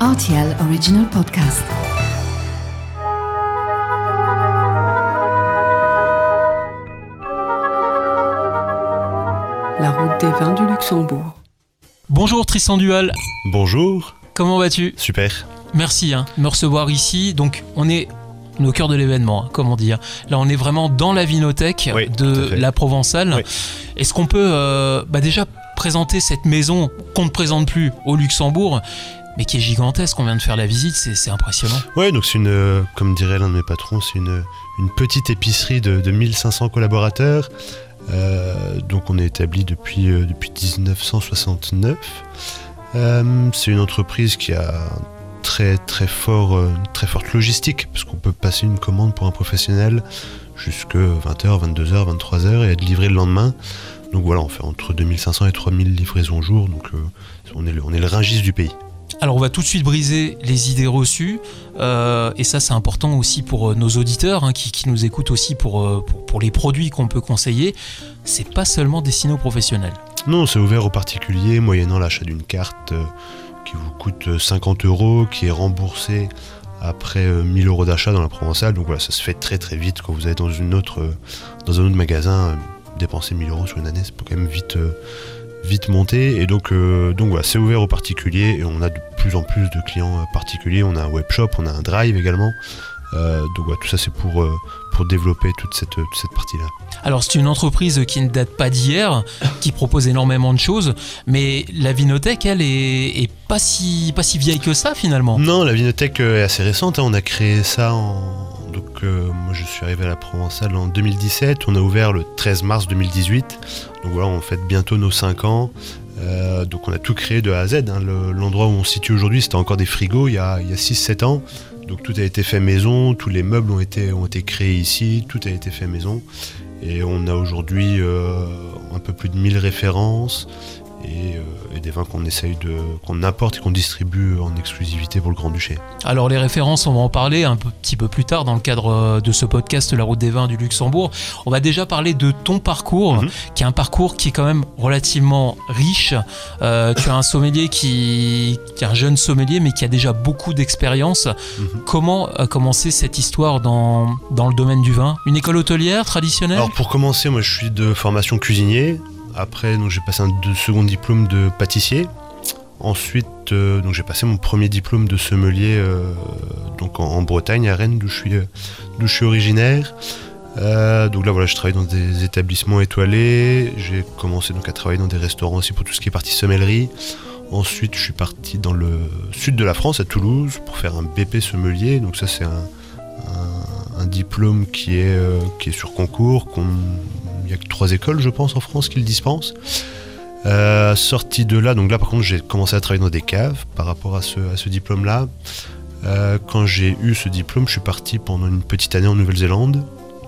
RTL Original Podcast. La route des vins du Luxembourg. Bonjour Tristan Dual, Bonjour, comment vas-tu? Super. Merci hein, de me recevoir ici. Donc on est au cœur de l'événement, hein, comme on dit. hein. Là on est vraiment dans la vinothèque Oui, de la Provençale. Oui. Est-ce qu'on peut euh, bah déjà présenter cette maison qu'on ne présente plus au Luxembourg? Mais qui est gigantesque, on vient de faire la visite, c'est impressionnant. Ouais, donc c'est une, euh, comme dirait l'un de mes patrons, c'est une, petite épicerie de, de 1500 collaborateurs. Euh, donc on est établi depuis, euh, depuis 1969. Euh, c'est une entreprise qui a très très fort, une très forte logistique, parce qu'on peut passer une commande pour un professionnel jusque 20h, 22h, 23h et être livré le lendemain. Donc voilà, on fait entre 2500 et 3000 livraisons au jour, donc on, est le, on du pays. Alors on va tout de suite briser les idées reçues, euh, et ça c'est important aussi pour euh, nos auditeurs hein, qui, nous écoutent aussi pour, euh, pour, les produits qu'on peut conseiller. C'est pas seulement destiné aux professionnels. Non, c'est ouvert aux particuliers moyennant l'achat d'une carte qui vous coûte euh, 50 euros, qui est remboursée après euh, 1000 euros d'achat dans la provençale. Donc voilà, ça se fait très très vite quand vous allez dans, dans un autre magasin. dépenser 1000 euros sur une année, c'est quand même vite, vite monter. Et donc, euh, donc voilà, c'est ouvert aux particuliers et on a de plus en plus de clients euh, particuliers. On a un web shop, on a un drive également. Euh, donc voilà, tout ça c'est pour, euh, pour développer toute cette, toute cette partie-là. Alors c'est une entreprise qui ne date pas d'hier, qui propose énormément de choses, mais la Vinothèque, elle, est, est pas, si, pas si vieille que ça finalement. Non, la Vinothèque est assez récente. hein. On a créé ça en. Euh, moi, je suis arrivé à la Provençale en 2017. On a ouvert le 13 mars 2018. Donc voilà, on fête bientôt nos 5 ans. Euh, donc on a tout créé de A à Z. hein. Le- L'endroit où on se situe aujourd'hui, c'était encore des frigos il y a, a 6-7 ans. Donc tout a été fait maison, tous les meubles ont été, ont été créés ici, tout a été fait maison. Et on a aujourd'hui euh, un peu plus de 1000 références et, euh, et des vins qu'on essaye de qu'on importe et qu'on distribue en exclusivité pour le Grand-Duché. Alors les références, on va en parler un petit peu plus tard dans le cadre euh, de ce podcast La route des vins du Luxembourg. On va déjà parler de ton parcours, Mhm. qui est un parcours qui est quand même relativement riche. Euh, tu as un sommelier qui, qui est un jeune sommelier, mais qui a déjà beaucoup d'expérience. Mhm. Comment a commencé cette histoire dans, dans le domaine du vin? Une école hôtelière traditionnelle? Alors pour commencer, moi je suis de formation cuisinier. Après, j'ai passé un second diplôme de pâtissier. Ensuite, euh, j'ai passé mon premier diplôme de sommelier euh, donc en, Bretagne, à Rennes, d'où je suis, euh, je suis originaire. Donc là, voilà, je travaille dans des établissements étoilés. J'ai commencé donc à travailler dans des restaurants aussi pour tout ce qui est partie sommellerie. Ensuite, je suis parti dans le sud de la France, à Toulouse, pour faire un BP sommelier. Donc ça, c'est un, diplôme qui est, qui est sur concours. Il n'y a que trois écoles, je pense, en France qui le dispensent. Euh, sorti de là, donc là par contre j'ai commencé à travailler dans des caves par rapport à ce, diplôme-là. Euh, quand j'ai eu ce diplôme, je suis parti pendant une petite année en Nouvelle-Zélande.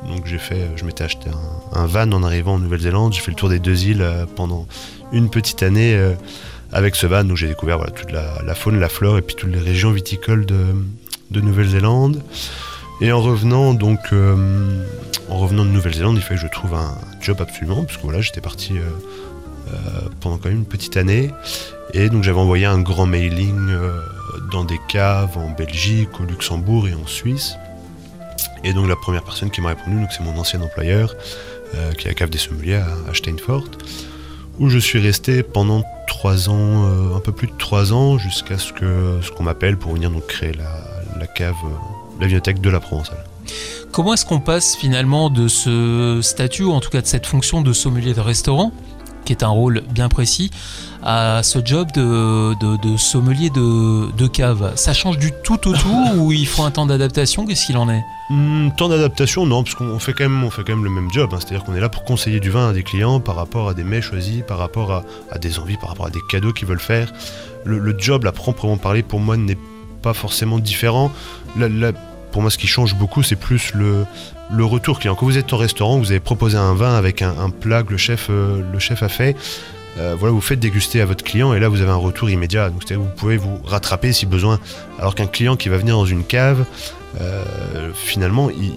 Donc j'ai fait, je m'étais acheté un, van en arrivant en Nouvelle-Zélande. J'ai fait le tour des deux îles euh, pendant une petite année avec ce van. Donc j'ai découvert toute la, faune, la flore et puis toutes les régions viticoles de Nouvelle-Zélande. Et en revenant donc euh, en revenant de Nouvelle-Zélande, il fallait que je trouve un job absolument, puisque voilà, j'étais parti euh, euh, pendant quand même une petite année. Et donc j'avais envoyé un grand mailing dans des caves en Belgique, au Luxembourg et en Suisse. Et donc la première personne qui m'a répondu, c'est mon ancien employeur, qui est la cave des sommeliers à, à Steinfort, où je suis resté pendant trois ans, un peu plus de trois ans, jusqu'à ce que ce qu'on m'appelle pour venir donc créer la, cave, la bibliothèque de la Provençale. Comment est-ce qu'on passe finalement de ce statut, ou en tout cas de cette fonction de sommelier de restaurant, qui est un rôle bien précis, à ce job de, de- de sommelier de, de cave? Ça change du tout au tout ou il faut un temps d'adaptation? Qu'est-ce qu'il en est? Hmm, temps d'adaptation, non, parce qu'on fait quand même, on fait quand même le même job. hein. C'est-à-dire qu'on est là pour conseiller du vin à des clients par rapport à des mets choisis, par rapport à, à des envies, par rapport à des cadeaux qu'ils veulent faire. Le, le job, là, proprement parlé, pour moi, n'est pas forcément différent. Pour moi, ce qui change beaucoup, c'est plus le, retour client. Quand vous êtes au restaurant, vous avez proposé un vin avec un, plat que le chef, euh, a fait. Euh, voilà, vous faites déguster à votre client et là vous avez un retour immédiat. Donc vous pouvez vous rattraper si besoin. Alors qu'un client qui va venir dans une cave, euh, finalement, il,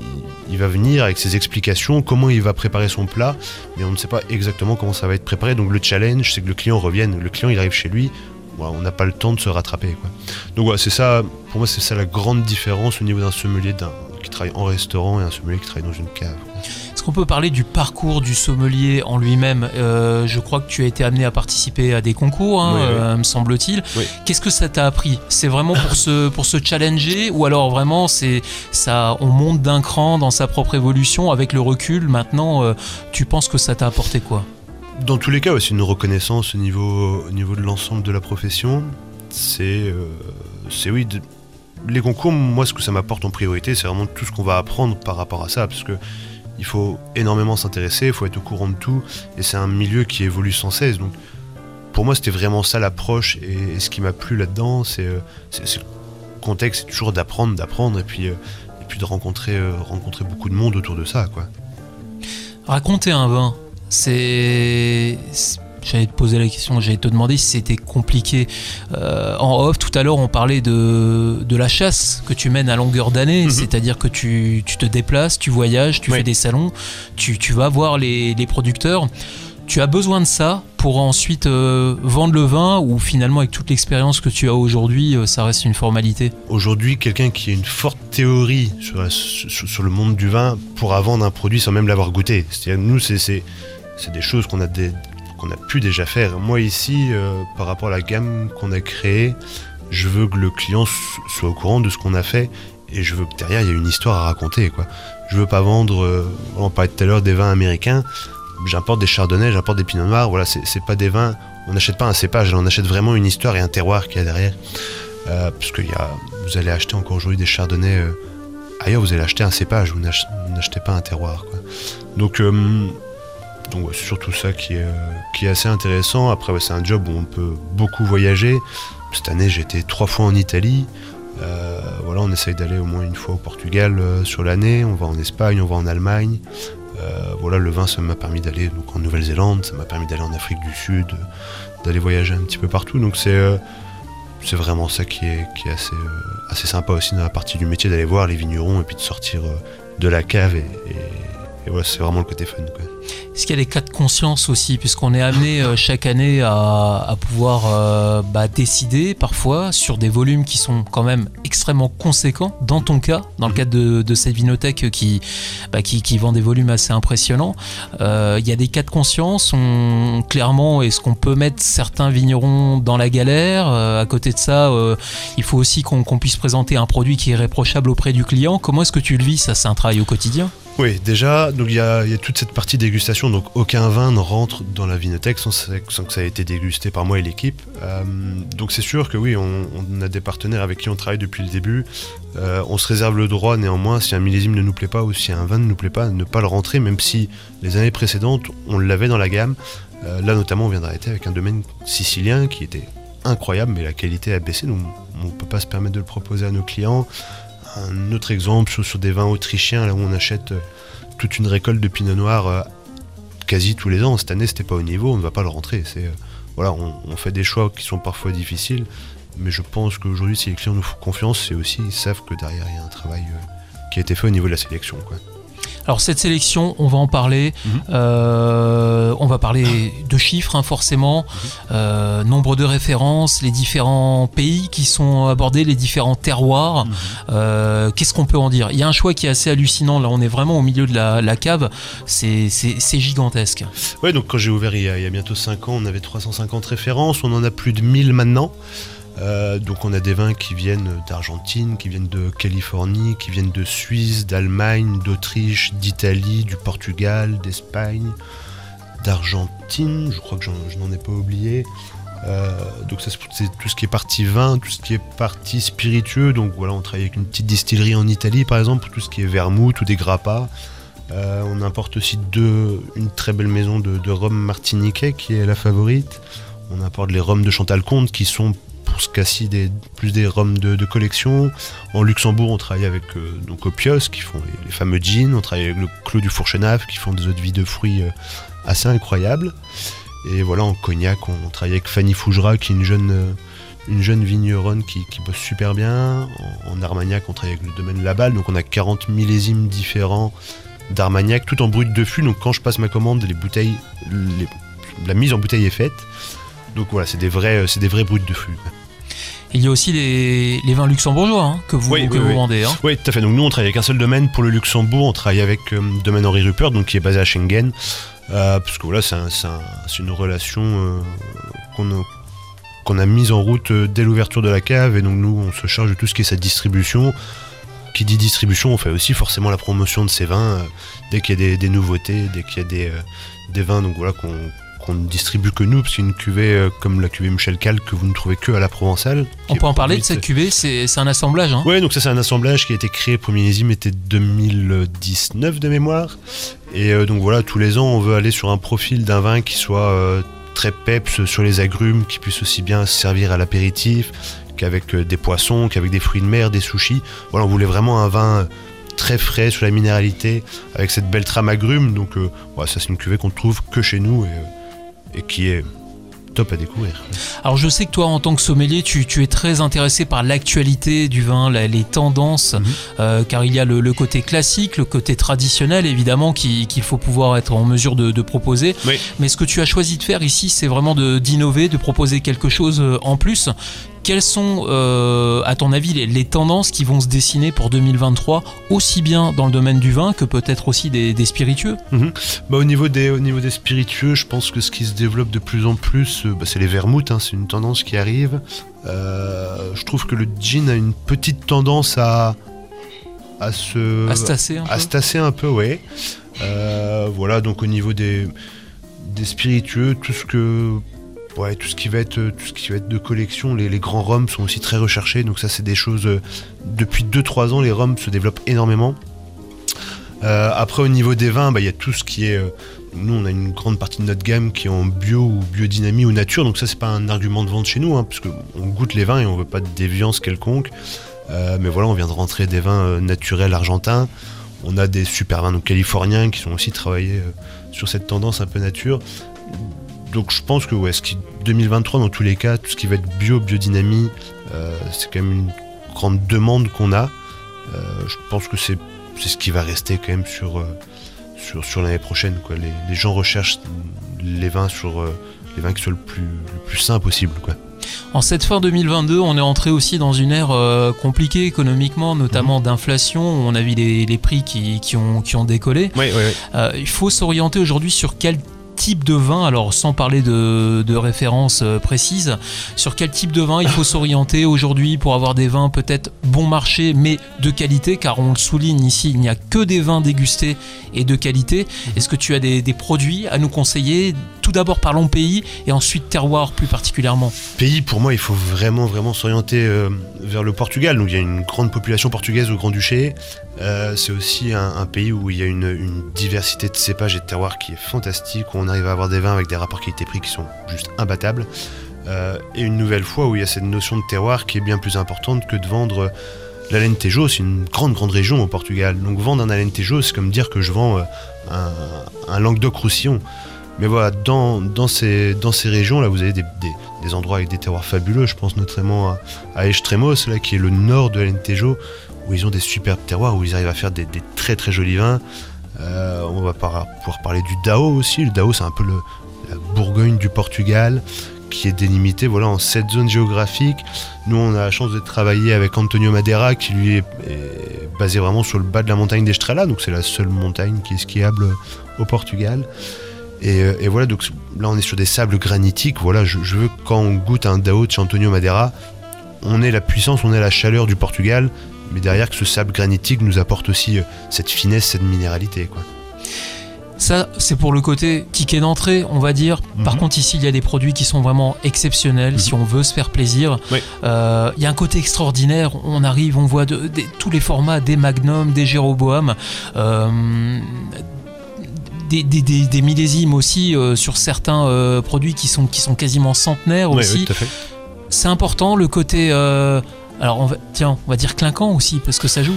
il va venir avec ses explications, comment il va préparer son plat, mais on ne sait pas exactement comment ça va être préparé. Donc le challenge, c'est que le client revienne. Le client, il arrive chez lui. On n'a pas le temps de se rattraper. Quoi. Donc voilà, c'est ça, pour moi, c'est ça la grande différence au niveau d'un sommelier d'un, qui travaille en restaurant et un sommelier qui travaille dans une cave. Est-ce qu'on peut parler du parcours du sommelier en lui-même? Euh, Je crois que tu as été amené à participer à des concours, hein, Oui, oui. euh, me semble-t-il. Oui. Qu'est-ce que ça t'a appris? C'est vraiment pour se, pour se challenger ou alors vraiment c'est ça, on monte d'un cran dans sa propre évolution avec le recul Maintenant, euh, tu penses que ça t'a apporté quoi? Dans tous les cas, c'est une reconnaissance au niveau, au niveau de l'ensemble de la profession. C'est, euh, c'est oui, les concours, moi, ce que ça m'apporte en priorité, c'est vraiment tout ce qu'on va apprendre par rapport à ça, parce que il faut énormément s'intéresser, il faut être au courant de tout, et c'est un milieu qui évolue sans cesse. Donc, pour moi, c'était vraiment ça l'approche, et, ce qui m'a plu là-dedans, c'est, euh, c'est, le contexte, c'est toujours d'apprendre, d'apprendre, et puis, euh, et puis de rencontrer, rencontrer beaucoup de monde autour de ça, quoi. Raconter un vin, c'est. J'allais te poser la question, j'allais te demander si c'était compliqué. Euh, en off, tout à l'heure, on parlait de, de la chasse que tu mènes à longueur d'année, Mhm. c'est-à-dire que tu, tu te déplaces, tu voyages, tu Oui. fais des salons, tu, tu vas voir les, les producteurs. Tu as besoin de ça pour ensuite euh, vendre le vin ou finalement, avec toute l'expérience que tu as aujourd'hui, euh, ça reste une formalité? Aujourd'hui, quelqu'un qui a une forte théorie sur, la- sur, sur le monde du vin pourra vendre un produit sans même l'avoir goûté. C'est-à-dire, nous, c'est, c'est, des choses qu'on a, a pu déjà faire. Moi, ici, euh, par rapport à la gamme qu'on a créée, je veux que le client so- soit au courant de ce qu'on a fait et je veux que derrière, il y ait une histoire à raconter. Quoi. Je veux pas vendre, euh, on parlait tout à l'heure des vins américains, j'importe des chardonnays, j'importe des pinots noirs, voilà, c'est, pas des vins, on n'achète pas un cépage, on achète vraiment une histoire et un terroir qu'il y a derrière. Euh, parce que a, vous allez acheter encore aujourd'hui des chardonnays ailleurs, vous allez acheter un cépage, vous n'ach- vous n'achetez pas un terroir. Donc, donc c'est surtout ça qui est, euh, assez intéressant. Après, c'est un job où on peut beaucoup voyager. Cette année, été trois fois en Italie. Euh, voilà, on essaye d'aller au moins une fois au Portugal euh, sur l'année. On va en Espagne, on va en Allemagne. Voilà, le vin, ça m'a permis d'aller en Nouvelle-Zélande, ça m'a permis d'aller en Afrique du Sud, d'aller voyager un petit peu partout. Donc c'est c'est vraiment ça qui est, assez, sympa aussi dans la partie du métier, d'aller voir les vignerons et puis de sortir de la cave. Et voilà, c'est vraiment le côté fun. Quoi. Est-ce qu'il y a les cas de conscience aussi, puisqu'on est amené euh, chaque année à, à pouvoir euh, bah, décider parfois sur des volumes qui sont quand même extrêmement conséquents, dans ton cas, dans le cadre de, de cette vinothèque qui, bah, qui, qui vend des volumes assez impressionnants. Euh, Il y a des cas de conscience, on, clairement, est-ce qu'on peut mettre certains vignerons dans la galère? À côté de ça, il faut aussi qu'on qu'on puisse présenter un produit qui est réprochable auprès du client. Comment est-ce que tu le vis Ça, c'est un travail au quotidien? Oui, déjà, donc il y, a toute cette partie dégustation. Donc aucun vin ne rentre dans la vinothèque sans, que ça ait été dégusté par moi et l'équipe. Euh, donc c'est sûr que oui, on, a des partenaires avec qui on travaille depuis le début. Euh, on se réserve le droit néanmoins, si un millésime ne nous plaît pas ou si un vin ne nous plaît pas, ne pas le rentrer, même si les années précédentes, on l'avait dans la gamme. Euh, là notamment, on vient d'arrêter avec un domaine sicilien qui était incroyable, mais la qualité a baissé, donc on ne peut pas se permettre de le proposer à nos clients. Un autre exemple sur, des vins autrichiens, là où on achète euh, toute une récolte de pinot noir euh, quasi tous les ans. Cette année, c'était pas au niveau, on ne va pas le rentrer. Euh, voilà, on, fait des choix qui sont parfois difficiles, mais je pense qu'aujourd'hui, si les clients nous font confiance, c'est aussi ils savent que derrière il y a un travail qui a été fait au niveau de la sélection. Alors cette sélection, on va en parler. Mhm. Euh, on va parler de chiffres, hein, forcément, Euh, nombre de références, les différents pays qui sont abordés, les différents terroirs. Euh, Qu'est-ce qu'on peut en dire? Il y a un choix qui est assez hallucinant. Là, on est vraiment au milieu de la, la cave. C'est gigantesque. Ouais, donc quand j'ai ouvert il y, a, il y a bientôt 5 ans, on avait 350 références, on en a plus de 1000 maintenant. Euh, donc on a des vins qui viennent d'Argentine, qui viennent de Californie, qui viennent de Suisse, d'Allemagne, d'Autriche, d'Italie, du Portugal, d'Espagne, d'Argentine, je crois que je n'en ai pas oublié. Euh, donc ça c'est tout ce qui est partie vin, tout ce qui est partie spiritueux. Donc voilà, on travaille avec une petite distillerie en Italie par exemple pour tout ce qui est vermouth ou des grappas. Euh, on importe aussi une très belle maison de, de rhum martiniquais qui est la favorite. On importe les rhums de Chantal Comte qui sont pour ce cas-ci plus des rhums de, collection. En Luxembourg, on travaille avec euh, donc Opios qui font les, fameux jeans. On travaille avec le Clos du Fourchenave qui font des eaux de vie de fruits euh, assez incroyables. Et voilà, en Cognac, on, travaille avec Fanny Fougera qui est une jeune, euh, vigneronne qui, bosse super bien. En, Armagnac, on travaille avec le domaine Laballe. Donc on a 40 millésimes différents d'Armagnac, tout en brut de fût. Donc quand je passe ma commande, les bouteilles, les- la mise en bouteille est faite. Donc voilà, c'est des vrais, c'est des vrais brutes de fût. Il y a aussi les, les vins luxembourgeois hein, que vous, Oui, que oui, vous oui. vendez. hein. Oui, tout à fait. Donc nous, on travaille avec un seul domaine pour le Luxembourg. On travaille avec euh, domaine Henri Rupert, donc qui est basé à Schengen, Euh, parce que voilà, c'est un- c'est un- c'est une relation euh, qu'on a, qu'on a mise en route dès l'ouverture de la cave, et donc nous, on se charge de tout ce qui est sa distribution. Qui dit distribution, on fait aussi forcément la promotion de ces vins dès qu'il y a des, des nouveautés, dès qu'il y a des, des vins, donc voilà qu'on qu'on ne distribue que nous, parce qu'une cuvée euh, comme la cuvée Michel Cal que vous ne trouvez que à la Provençale. On peut en parler de cette cuvée, c'est un assemblage. Hein. Ouais, donc ça c'est un assemblage qui a été créé, premier millésime était 2019 de mémoire. Et euh, donc voilà, tous les ans on veut aller sur un profil d'un vin qui soit euh, très peps sur les agrumes, qui puisse aussi bien servir à l'apéritif, qu'avec euh, des poissons, qu'avec des fruits de mer, des sushis. Voilà, on voulait vraiment un vin euh, très frais sur la minéralité, avec cette belle trame agrumes. Donc euh, ça c'est une cuvée qu'on trouve que chez nous et, euh, et qui est top à découvrir. Alors je sais que toi en tant que sommelier tu, tu es très intéressé par l'actualité du vin, la- les tendances, Mhm. euh, car il y a le, le côté classique, le côté traditionnel évidemment qui- qu'il faut pouvoir être en mesure de, de proposer. Oui. Mais ce que tu as choisi de faire ici c'est vraiment d'innover, de, proposer quelque chose euh, en plus. Quelles sont euh, à ton avis les, les tendances qui vont se dessiner pour 2023 aussi bien dans le domaine du vin que peut-être aussi des, des spiritueux? Bah, au, niveau des, au niveau des spiritueux, je pense que ce qui se développe de plus en plus, euh, bah, c'est les vermouths, hein, c'est une tendance qui arrive. Euh, je trouve que le gin a une petite tendance à, à se... à se tasser un peu à se tasser un peu, ouais. Euh, voilà, donc au niveau des, des spiritueux, tout ce que... Ouais, tout ce qui va être, tout ce qui va être de collection, les, grands rhums sont aussi très recherchés, donc ça c'est des choses... euh, depuis 2-3 ans, les rhums se développent énormément. Euh, après, au niveau des vins, bah, il y a tout ce qui est. euh, nous, on a une grande partie de notre gamme qui est en bio ou biodynamie ou nature, donc ça, c'est pas un argument de vente chez nous, hein, parce qu'on goûte les vins et on veut pas de déviance quelconque. Euh, mais voilà, on vient de rentrer des vins euh, naturels argentins. On a des super vins donc, californiens qui sont aussi travaillés euh, sur cette tendance un peu nature. Donc je pense que ouais, ce qui, 2023, dans tous les cas, tout ce qui va être bio, biodynamie, euh, c'est quand même une grande demande qu'on a. Euh, je pense que c'est ce qui va rester quand même sur, euh, sur, sur l'année prochaine. Quoi. Les, les gens recherchent les vins sur les vins qui soient le plus, le plus sain possible. Quoi. En cette fin 2022, on est entré aussi dans une ère euh, compliquée économiquement, notamment Mhm. d'inflation. On a vu les, les prix qui, qui ont, qui ont décollé. Oui, oui, oui. Euh, il faut s'orienter aujourd'hui sur quel type de vin, alors sans parler de, références euh, précises, sur quel type de vin il faut s'orienter aujourd'hui pour avoir des vins peut-être bon marché mais de qualité, car on le souligne ici, il n'y a que des vins dégustés et de qualité. Est-ce que tu as des, des produits à nous conseiller? Tout d'abord parlons pays et ensuite terroir plus particulièrement. Pays, pour moi, il faut vraiment, vraiment s'orienter euh, vers le Portugal. Donc il y a une grande population portugaise au Grand-Duché. Euh, c'est aussi un, pays où il y a une, diversité de cépages et de terroirs qui est fantastique, où on arrive à avoir des vins avec des rapports qualité-prix qui sont juste imbattables. Euh, et une nouvelle fois où il y a cette notion de terroir qui est bien plus importante que de vendre euh, l'Alentejo. C'est une grande, grande région au Portugal. Donc vendre un Alentejo, c'est comme dire que je vends un, Languedoc-Roussillon. Mais voilà, dans, ces, dans ces régions, là, vous avez des, des- endroits avec des terroirs fabuleux. Je pense notamment à, à là, qui est le nord de l'Alentejo, où ils ont des superbes terroirs, où ils arrivent à faire des, très très jolis vins. Euh, on va pouvoir parler du Dao aussi. Le Dao, c'est un peu la Bourgogne du Portugal, qui est délimitée voilà, en sept zones géographiques. Nous, on a la chance de travailler avec Antonio Madeira, qui lui est, est basé vraiment sur le bas de la montagne d'Estrela, donc c'est la seule montagne qui est skiable au Portugal. Et, euh, voilà, donc là on est sur des sables granitiques. Voilà, je, je veux quand on goûte un Dao de chez Antonio Madeira, on ait la puissance, on ait la chaleur du Portugal, mais derrière que ce sable granitique nous apporte aussi euh, cette finesse, cette minéralité. Quoi. Ça, c'est pour le côté ticket d'entrée, on va dire. Par Mhm. contre, ici, il y a des produits qui sont vraiment exceptionnels si on veut se faire plaisir. Oui. Euh, Il y a un côté extraordinaire. On arrive, on voit de- tous les formats, des Magnum, des Jéroboam. euh, des, des- des- des millésimes aussi euh, sur certains produits qui sont, qui sont quasiment centenaires aussi. oui. C'est important le côté. Alors, on va, tiens, on va dire clinquant aussi, parce que ça joue.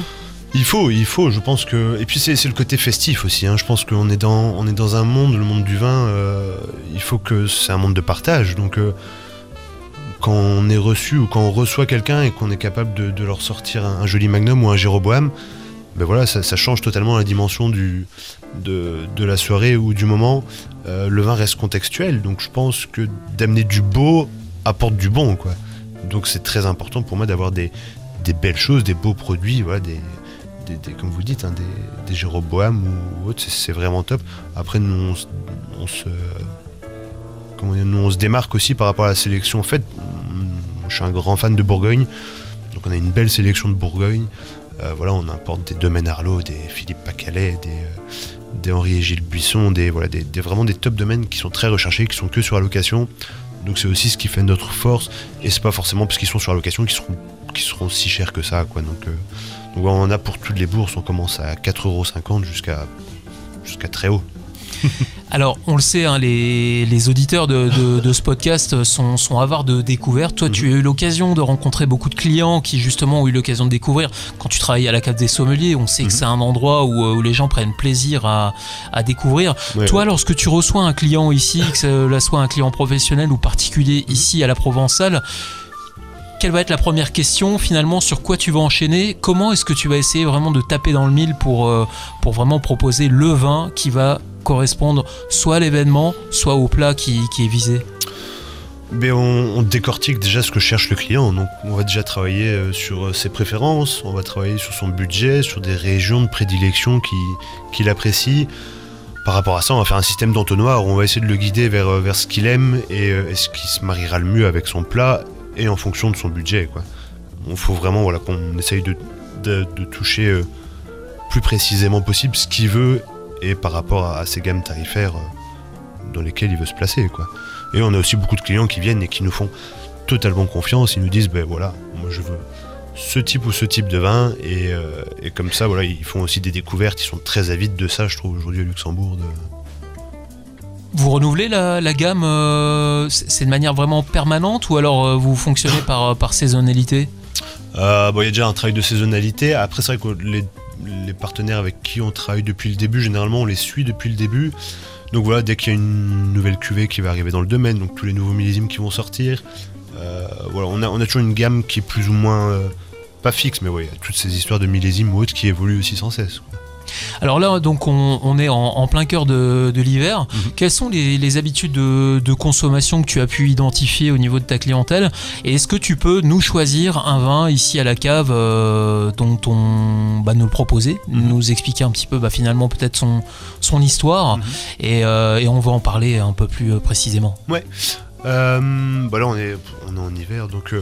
Il faut, il faut, je pense que. Et puis c'est le côté festif aussi. hein. Je pense qu'on est dans, on est dans un monde, le monde du vin. euh, il faut que c'est un monde de partage. Donc euh, quand on est reçu ou quand on reçoit quelqu'un et qu'on est capable de, leur sortir un, joli Magnum ou un Jéroboam, ben voilà, ça, change totalement la dimension du, de, de la soirée ou du moment. euh, le vin reste contextuel. Donc je pense que d'amener du beau apporte du bon, quoi. Donc c'est très important pour moi d'avoir des, belles choses, des beaux produits, voilà, des, comme vous dites, hein, des, Jéroboam ou autres, c'est vraiment top. Après, nous, on, se, démarque aussi par rapport à la sélection faite. Je suis un grand fan de Bourgogne, donc on a une belle sélection de Bourgogne. Euh, voilà, on importe des domaines Arlot, des Philippe Pacalet, des, euh, Henri et Gilles Buisson, des, voilà, des, vraiment des top domaines qui sont très recherchés, qui sont que sur allocation. Donc c'est aussi ce qui fait notre force, et c'est pas forcément parce qu'ils sont sur allocation qu'ils seront, seront si chers que ça. Quoi. Donc, euh, donc on a pour toutes les bourses, on commence à 4,50€ jusqu'à jusqu'à très haut. Alors, on le sait, hein, les, auditeurs de, ce podcast sont, sont avares de découvertes. Toi, tu as eu l'occasion de rencontrer beaucoup de clients qui, justement, ont eu l'occasion de découvrir. Quand tu travailles à la cave des sommeliers, on sait que mhm. c'est un endroit où, les gens prennent plaisir à, découvrir. Toi, lorsque tu reçois un client ici, que ce soit un client professionnel ou particulier ici à la Provençale, quelle va être la première question finalement sur quoi tu vas enchaîner? Comment est-ce que tu vas essayer vraiment de taper dans le mille pour, euh, pour vraiment proposer le vin qui va correspondre soit à l'événement, soit au plat qui, est visé mais on, décortique déjà ce que cherche le client. Donc, on va déjà travailler euh, sur euh, ses préférences, on va travailler sur son budget, sur des régions de prédilection qu'il apprécie. Par rapport à ça, on va faire un système d'entonnoir où on va essayer de le guider vers, euh, vers ce qu'il aime et, ce qui se mariera le mieux avec son plat et en fonction de son budget. Quoi. Il faut vraiment voilà, qu'on essaye de, de, toucher plus précisément possible ce qu'il veut et par rapport à, ces gammes tarifaires euh, dans lesquelles il veut se placer. Quoi. Et on a aussi beaucoup de clients qui viennent et qui nous font totalement confiance. Ils nous disent, ben voilà, moi je veux ce type ou ce type de vin. Et, euh, comme ça, voilà, ils font aussi des découvertes. Ils sont très avides de ça, je trouve, aujourd'hui à Luxembourg. Vous renouvelez la, gamme euh, C'est de manière vraiment permanente ou alors vous fonctionnez par, par saisonnalité? Il y a déjà un travail de saisonnalité. Après, c'est vrai que les les partenaires avec qui on travaille depuis le début, généralement on les suit depuis le début. Donc voilà, dès qu'il y a une nouvelle cuvée qui va arriver dans le domaine, donc tous les nouveaux millésimes qui vont sortir, euh, voilà, on a, toujours une gamme qui est plus ou moins euh, pas fixe, mais ouais, toutes ces histoires de millésimes ou autres qui évoluent aussi sans cesse. Alors là, donc on, est en, plein cœur de, l'hiver. Mhm. Quelles sont les, habitudes de, consommation que tu as pu identifier au niveau de ta clientèle Et est-ce que tu peux nous choisir un vin ici à la cave euh, dont on va nous le proposer, mhm. nous expliquer un petit peu bah, finalement peut-être son, son histoire mhm. euh, et, on va en parler un peu plus précisément. Ouais. Euh, bah là on est, en hiver donc,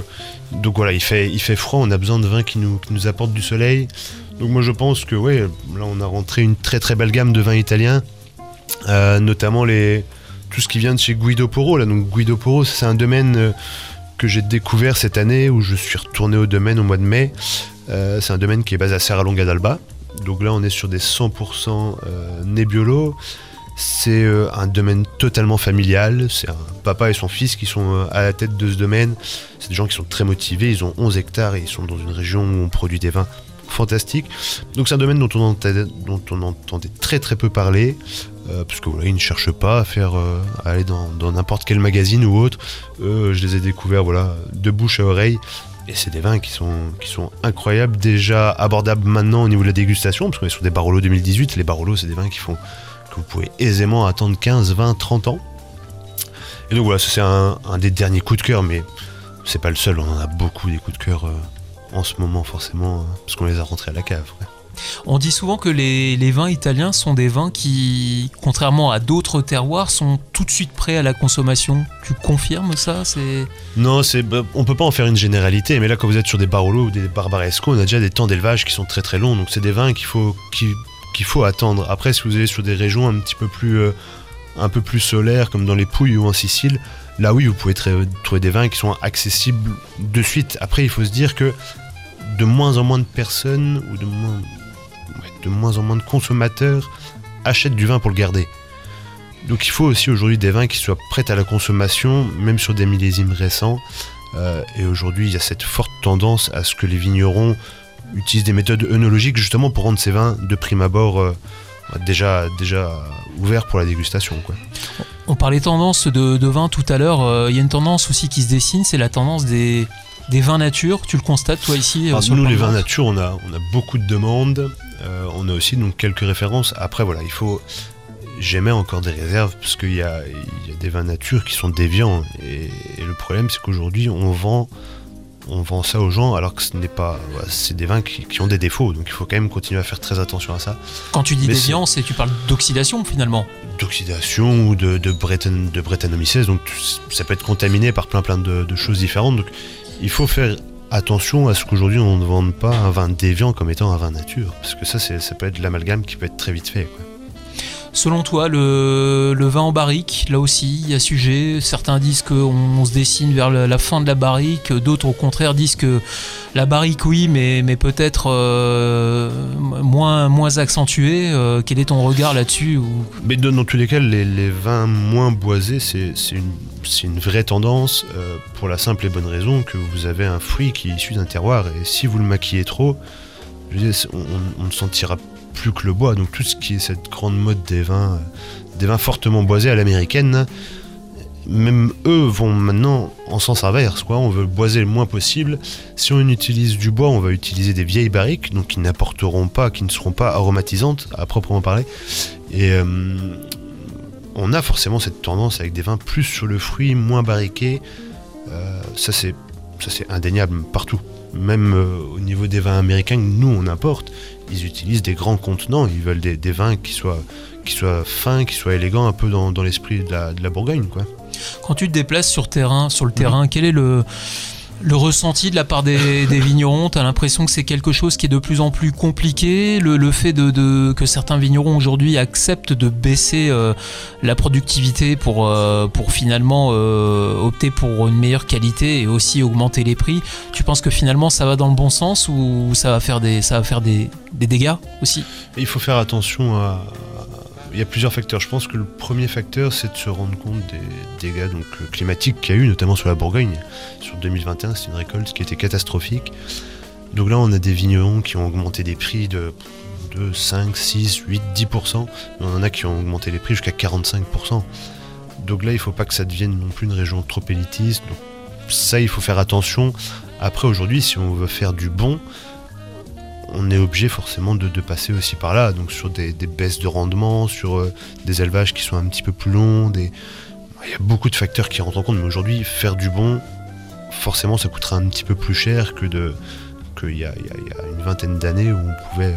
donc voilà il fait, il fait froid, on a besoin de vin qui nous, qui nous apporte du soleil. Donc moi je pense que ouais, là on a rentré une très très belle gamme de vins italiens, euh, notamment les, tout ce qui vient de chez Guido Poro. Là. Donc Guido Poro c'est un domaine euh, que j'ai découvert cette année où je suis retourné au domaine au mois de mai. Euh, c'est un domaine qui est basé à Serralonga d'Alba. Donc là on est sur des 100% Nebbiolo. C'est un domaine totalement familial. C'est un papa et son fils qui sont à la tête de ce domaine. C'est des gens qui sont très motivés. Ils ont 11 hectares et ils sont dans une région où on produit des vins fantastique. Donc c'est un domaine dont on, entendait, très très peu parler, euh, parce que voilà, ils ne cherchent pas à faire euh, aller dans n'importe quel magazine ou autre. je les ai découverts voilà de bouche à oreille. Et c'est des vins qui sont, qui sont incroyables, déjà abordables maintenant au niveau de la dégustation, parce qu'on est sur des Barolo 2018. Les Barolo, c'est des vins qui font que vous pouvez aisément attendre 15, 20, 30 ans. Et donc voilà, c'est un, des derniers coups de cœur, mais c'est pas le seul, on en a beaucoup des coups de cœur. Euh, en ce moment forcément, hein, parce qu'on les a rentrés à la cave. On dit souvent que les, vins italiens sont des vins qui, contrairement à d'autres terroirs, sont tout de suite prêts à la consommation. Tu confirmes ça c'est... Non, c'est, bah, on peut pas en faire une généralité, mais là quand vous êtes sur des Barolo ou des Barbaresco, on a déjà des temps d'élevage qui sont très très longs, donc c'est des vins qu'il faut, qu'il faut attendre. Après, si vous allez sur des régions un petit peu plus, euh, solaires, comme dans les Pouilles ou en Sicile, là oui, vous pouvez trouver des vins qui sont accessibles de suite. Après, il faut se dire que de moins en moins de personnes ou de moins, de moins en moins de consommateurs achètent du vin pour le garder. Donc il faut aussi aujourd'hui des vins qui soient prêts à la consommation, même sur des millésimes récents. Euh, et aujourd'hui, il y a cette forte tendance à ce que les vignerons utilisent des méthodes œnologiques justement pour rendre ces vins de prime abord euh, déjà, déjà ouverts pour la dégustation. Quoi. On parlait tendance de, de vin tout à l'heure. Euh, il y a une tendance aussi qui se dessine, c'est la tendance des, des vins nature, tu le constates toi ici euh, Nous, les vins nature, on a, on a beaucoup de demandes. Euh, on a aussi donc quelques références. Après, voilà, il faut. j'émets encore des réserves parce qu'il y y a des vins nature qui sont déviants. Et, et le problème, c'est qu'aujourd'hui, on vend, on vend ça aux gens alors que ce n'est pas. c'est des vins qui, qui ont des défauts. Donc il faut quand même continuer à faire très attention à ça. Quand tu dis déviant, c'est tu parles d'oxydation finalement. D'oxydation ou de, de, Breton, de Brettanomyces. Donc ça peut être contaminé par plein plein de, de choses différentes. Donc il faut faire attention à ce qu'aujourd'hui on ne vende pas un vin déviant comme étant un vin nature. Parce que ça, c'est- ça peut être de l'amalgame qui peut être très vite fait. quoi. Selon toi, le, vin en barrique, là aussi, il y a sujet. Certains disent qu'on on se dessine vers la, fin de la barrique, d'autres au contraire disent que la barrique, oui, mais, mais peut-être euh, moins, moins accentuée. Euh, quel est ton regard là-dessus ou- Mais dans, tous les cas, les, vins moins boisés, c'est une, une vraie tendance euh, pour la simple et bonne raison que vous avez un fruit qui est issu d'un terroir. Et si vous le maquillez trop, je on, on- ne sentira plus que le bois. Donc tout ce qui est cette grande mode des vins, euh, des vins fortement boisés à l'américaine, même eux vont maintenant en sens inverse. Quoi. On veut boiser le moins possible. Si on utilise du bois, on va utiliser des vieilles barriques, donc qui n'apporteront pas, qui ne seront pas aromatisantes à proprement parler. Et euh, on a forcément cette tendance avec des vins plus sur le fruit, moins barriqués. Euh, ça c'est indéniable partout. Même au niveau des vins américains nous on importe, ils utilisent des grands contenants. Ils veulent des, des vins qui soient qui soient fins, qui soient élégants, un peu dans, dans l'esprit de la, de la Bourgogne, quoi. Quand tu te déplaces sur, terrain, sur le terrain, quel est le, le ressenti de la part des, vignerons Tu as l'impression que c'est quelque chose qui est de plus en plus compliqué Le, fait de, que certains vignerons aujourd'hui acceptent de baisser euh, la productivité pour, euh, pour finalement euh, opter pour une meilleure qualité et aussi augmenter les prix, tu penses que finalement ça va dans le bon sens ou ça va faire des, ça va faire des, des dégâts aussi? Il faut faire attention à. Il y a plusieurs facteurs. Je pense que le premier facteur, c'est de se rendre compte des dégâts donc, euh, climatiques qu'il y a eu, notamment sur la Bourgogne. Sur 2021, c'est une récolte qui était catastrophique. Donc là, on a des vignerons qui ont augmenté des prix de, de 5, 6, 8, 10%. Mais on en a qui ont augmenté les prix jusqu'à 45%. Donc là, il ne faut pas que ça devienne non plus une région trop élitiste. Donc ça, il faut faire attention. Après, aujourd'hui, si on veut faire du bon, on est obligé forcément de, passer aussi par là, donc sur des, baisses de rendement, sur euh, des élevages qui sont un petit peu plus longs, il y a beaucoup de facteurs qui rentrent en compte, mais aujourd'hui faire du bon, forcément ça coûtera un petit peu plus cher que qu'il y, a- une vingtaine d'années où on pouvait,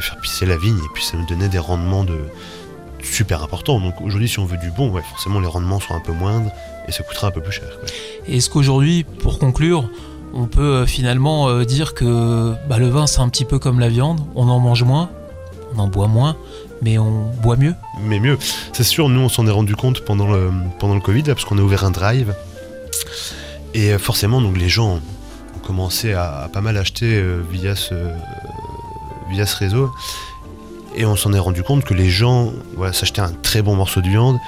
faire pisser la vigne et puis ça nous donnait des rendements de super importants. Donc aujourd'hui si on veut du bon, forcément les rendements sont un peu moindres et ça coûtera un peu plus cher. Est-ce qu'aujourd'hui, pour conclure, on peut euh, finalement euh, dire que bah, le vin c'est un petit peu comme la viande, on en mange moins, on en boit moins, mais on boit mieux mais mieux. C'est sûr, nous on s'en est rendu compte pendant le, Covid, parce qu'on a ouvert un drive. Et euh, forcément, donc les gens ont commencé à, pas mal acheter via, ce, via ce réseau. Et on s'en est rendu compte que les gens voilà, s'achetaient un très bon morceau de viande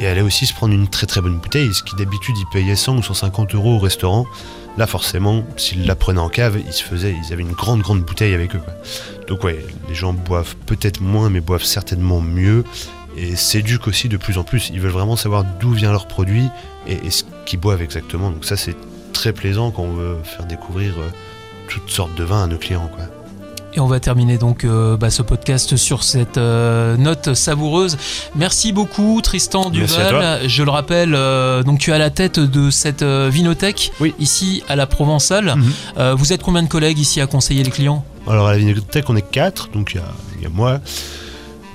et allaient aussi se prendre une très très bonne bouteille. Ce qui d'habitude ils payaient 100 ou 150 euros au restaurant. Là forcément, s'ils la prenaient en cave, ils se faisaient, ils avaient une grande grande bouteille avec eux. quoi. Donc ouais, les gens boivent peut-être moins, mais boivent certainement mieux et s'éduquent aussi de plus en plus. Ils veulent vraiment savoir d'où vient leur produit et, ce qu'ils boivent exactement. Donc ça c'est très plaisant quand on veut faire découvrir euh, toutes sortes de vins à nos clients. Et on va terminer donc euh, bah, ce podcast sur cette euh, note savoureuse. Merci beaucoup Tristan Duval. Je le rappelle, euh, donc tu es à la tête de cette vinothèque Oui. ici à la Provençale. Mhm. Vous êtes combien de collègues ici à conseiller les clients? Alors à la Vinothèque on est quatre, donc il y a, il y a moi.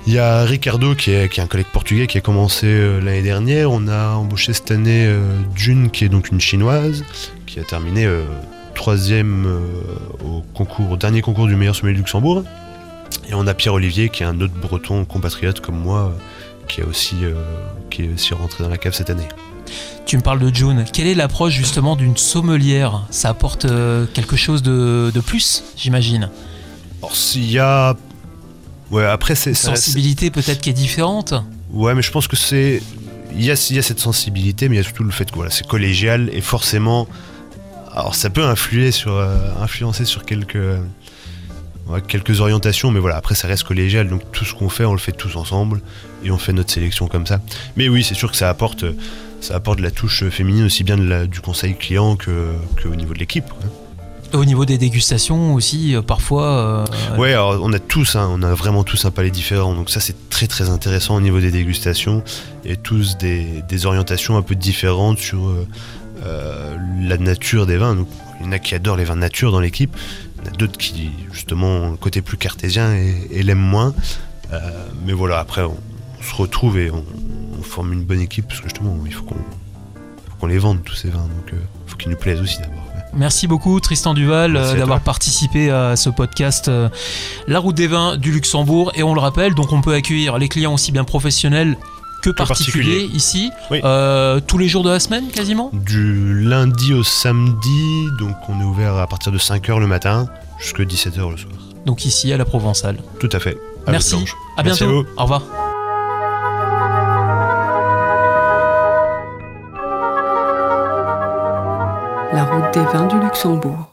Il y a Ricardo qui est, qui est un collègue portugais qui a commencé euh, l'année dernière. On a embauché cette année euh, June qui est donc une chinoise qui a terminé euh, troisième euh, au concours, au dernier concours du meilleur sommelier de Luxembourg. Et on a Pierre Olivier qui est un autre breton compatriote comme moi qui, est aussi, euh, qui est aussi rentré dans la cave cette année. Tu me parles de June. Quelle est l'approche justement d'une sommelière? Ça apporte euh, quelque chose de, de plus, j'imagine? Alors s'il y a... Ouais après c'est... Une sensibilité peut-être qui est différente? Ouais, mais je pense que c'est. Il y, a, il y a cette sensibilité, mais il y a surtout le fait que voilà, c'est collégial et forcément. Alors ça peut influer sur, euh, influencer sur quelques, quelques orientations, mais voilà, après ça reste collégial, donc tout ce qu'on fait, on le fait tous ensemble et on fait notre sélection comme ça. Mais oui, c'est sûr que ça apporte, ça apporte de la touche féminine aussi bien de la- du conseil client que, que au niveau de l'équipe. Au niveau des dégustations aussi, euh, parfois. euh, Ouais, alors on a tous, hein, on a vraiment tous un palais différent, donc ça c'est très très intéressant au niveau des dégustations et tous des, des orientations un peu différentes sur euh, la nature des vins. Donc, il y en a qui adorent les vins nature dans l'équipe, il y en a d'autres qui justement ont le côté plus cartésien et, et l'aiment moins. Euh, mais voilà, après on, on se retrouve et on, on forme une bonne équipe parce que justement il faut qu'on les vende tous ces vins, donc il faut qu'ils nous plaisent aussi d'abord. Merci beaucoup Tristan Duval euh, d'avoir participé à ce podcast euh, La route des vins du Luxembourg et on le rappelle donc on peut accueillir les clients aussi bien professionnels que, particuliers. ici Oui. euh, tous les jours de la semaine quasiment Du lundi au samedi, donc on est ouvert à partir de 5h le matin jusqu'à 17h le soir. donc ici à la Provençale. Tout à fait. Merci. À Merci bientôt. à vous. Au revoir. La route des vins du Luxembourg.